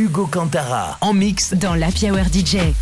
Hugo Cantara en mix dans la Hour DJ.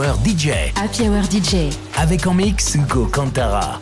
Hour DJ. Happy Hour DJ. Avec en mix Go Cantara.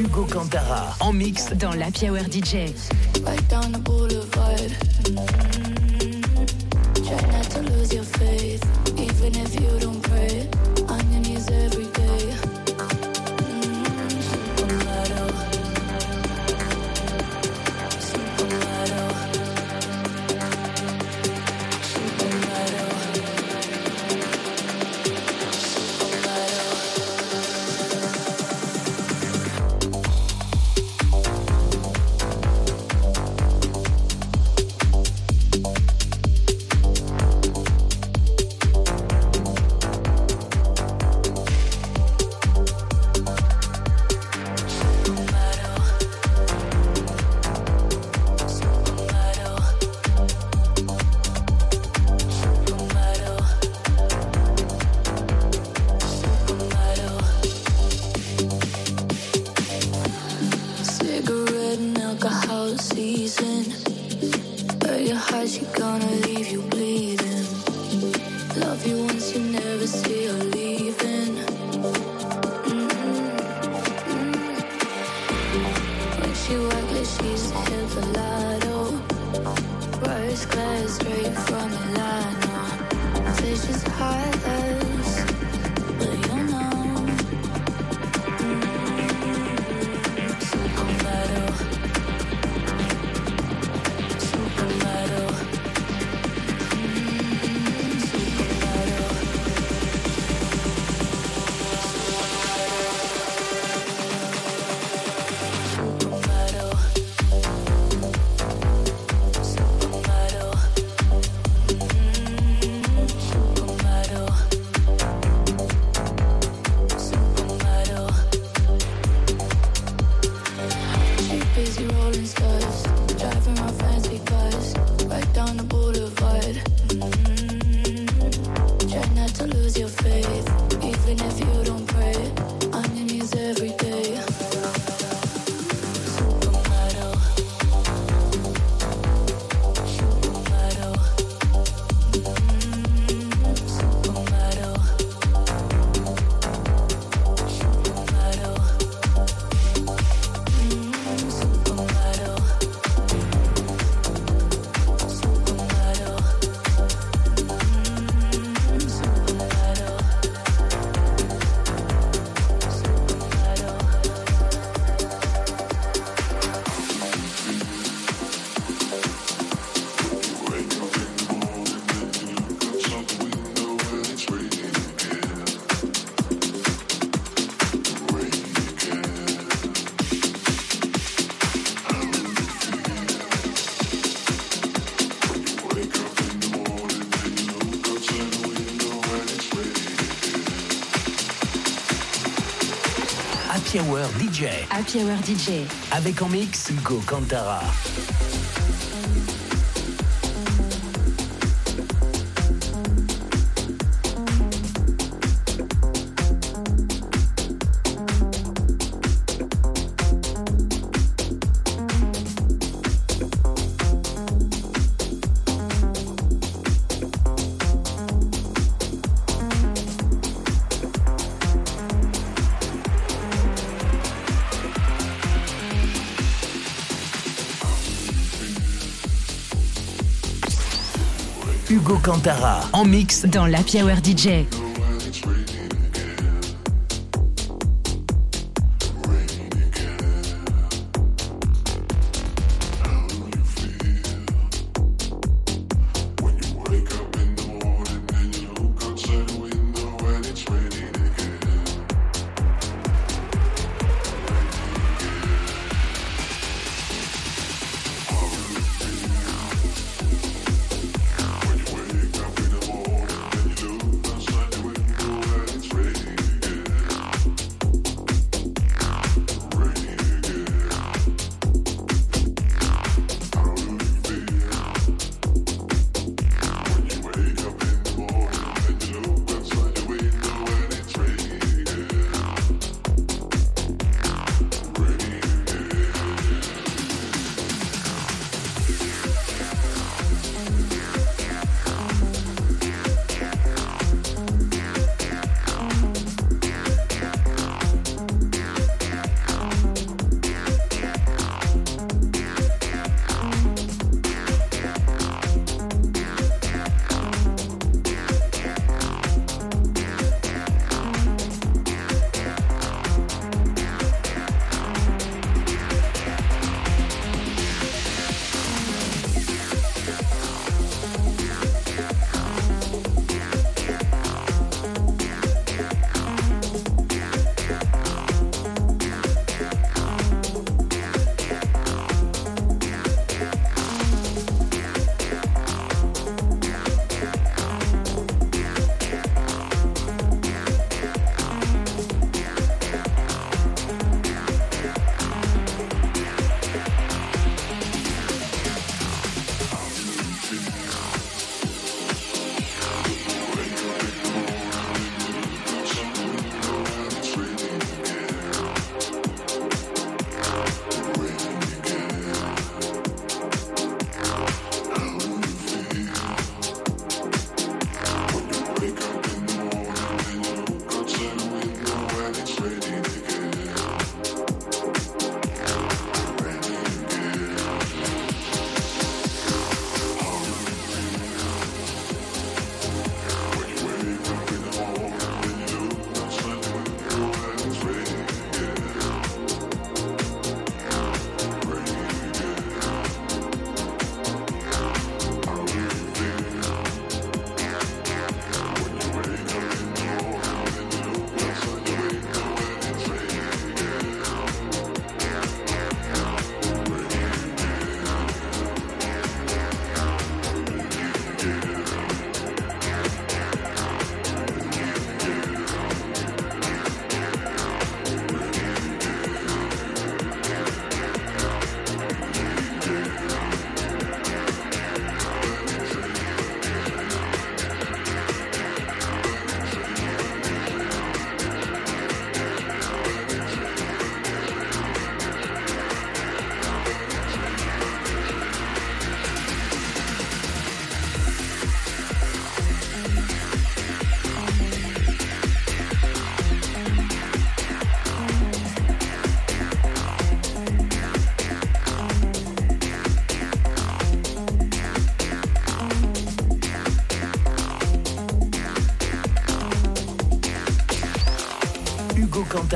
Hugo Cantara en mix dans la Hour DJ. Right down the boulevard. Try not to lose your faith, even if you don't pray. On your knees every Happy Hour DJ. Avec en mix Hugo Cantara. Hugo Cantara en mix dans l'Happy Hour DJ.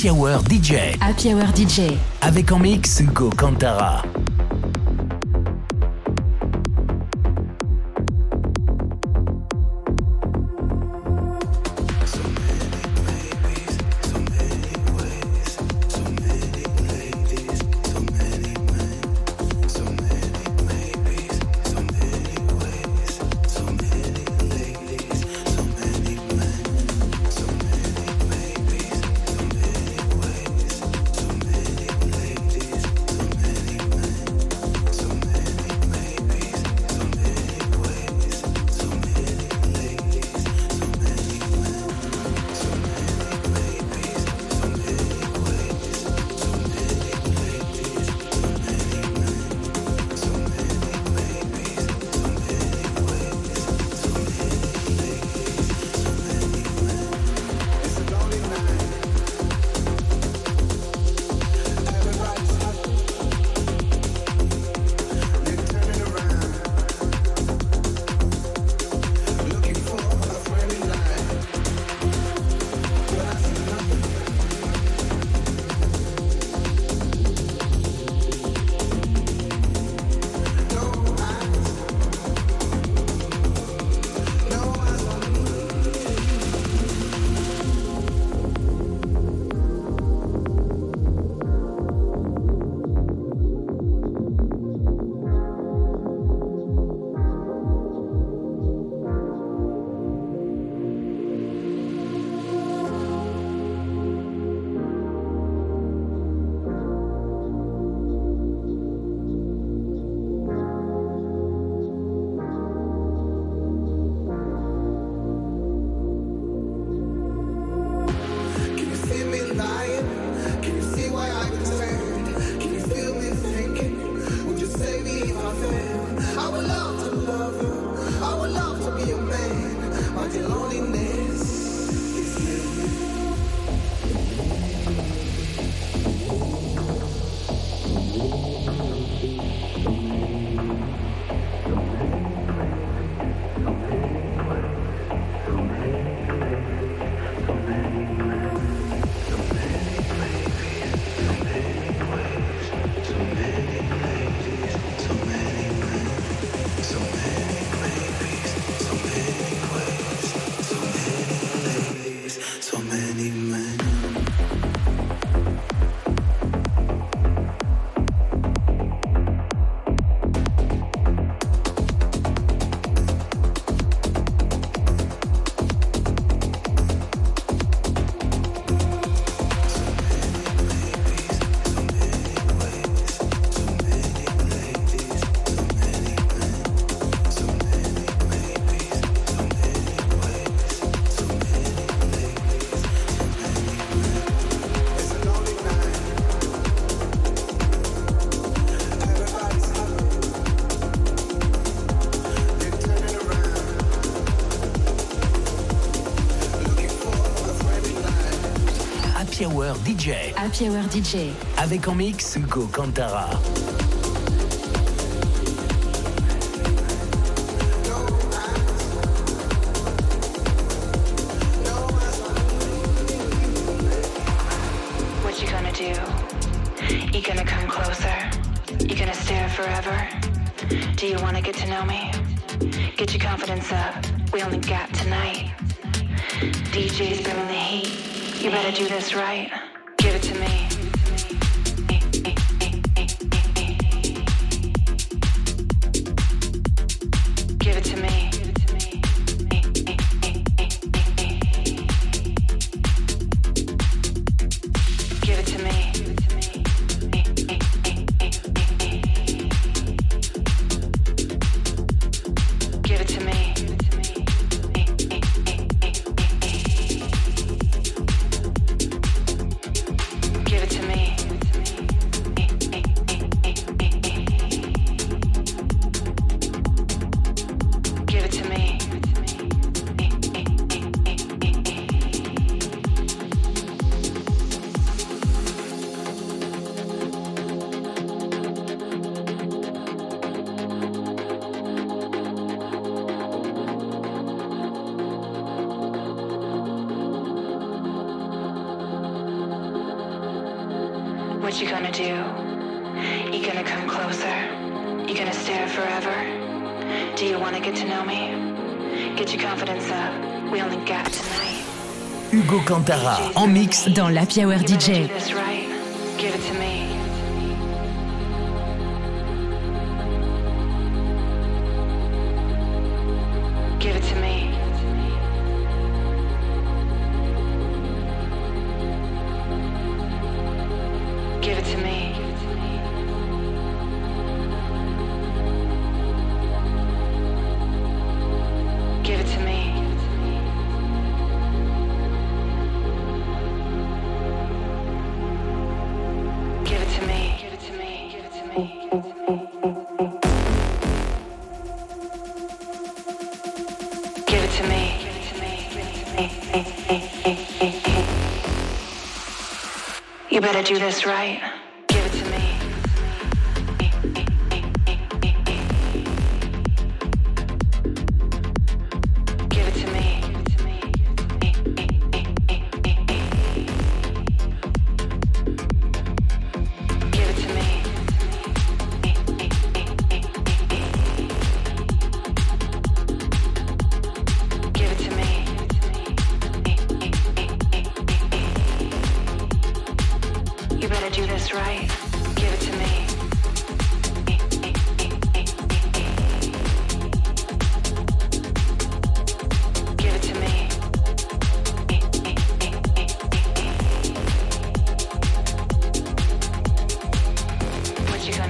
Happy Hour DJ. Happy Hour DJ. Avec en mix Hugo Cantara. Hour DJ. Happy Hour DJ. Avec en mix Hugo Cantarra. Do you want to get to know me? Get your confidence up. We only got tonight. DJ's bringing the heat. You better do this right. what you gonna do? You gonna come closer? You gonna stare forever? Do you wanna get to know me? Get your confidence up. We only got tonight. Hugo Cantarra en mix dans la Hour DJ. Give it to me. You better do this right.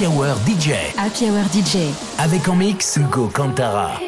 Happy Hour DJ. Happy Hour DJ. Avec en mix Hugo Cantara.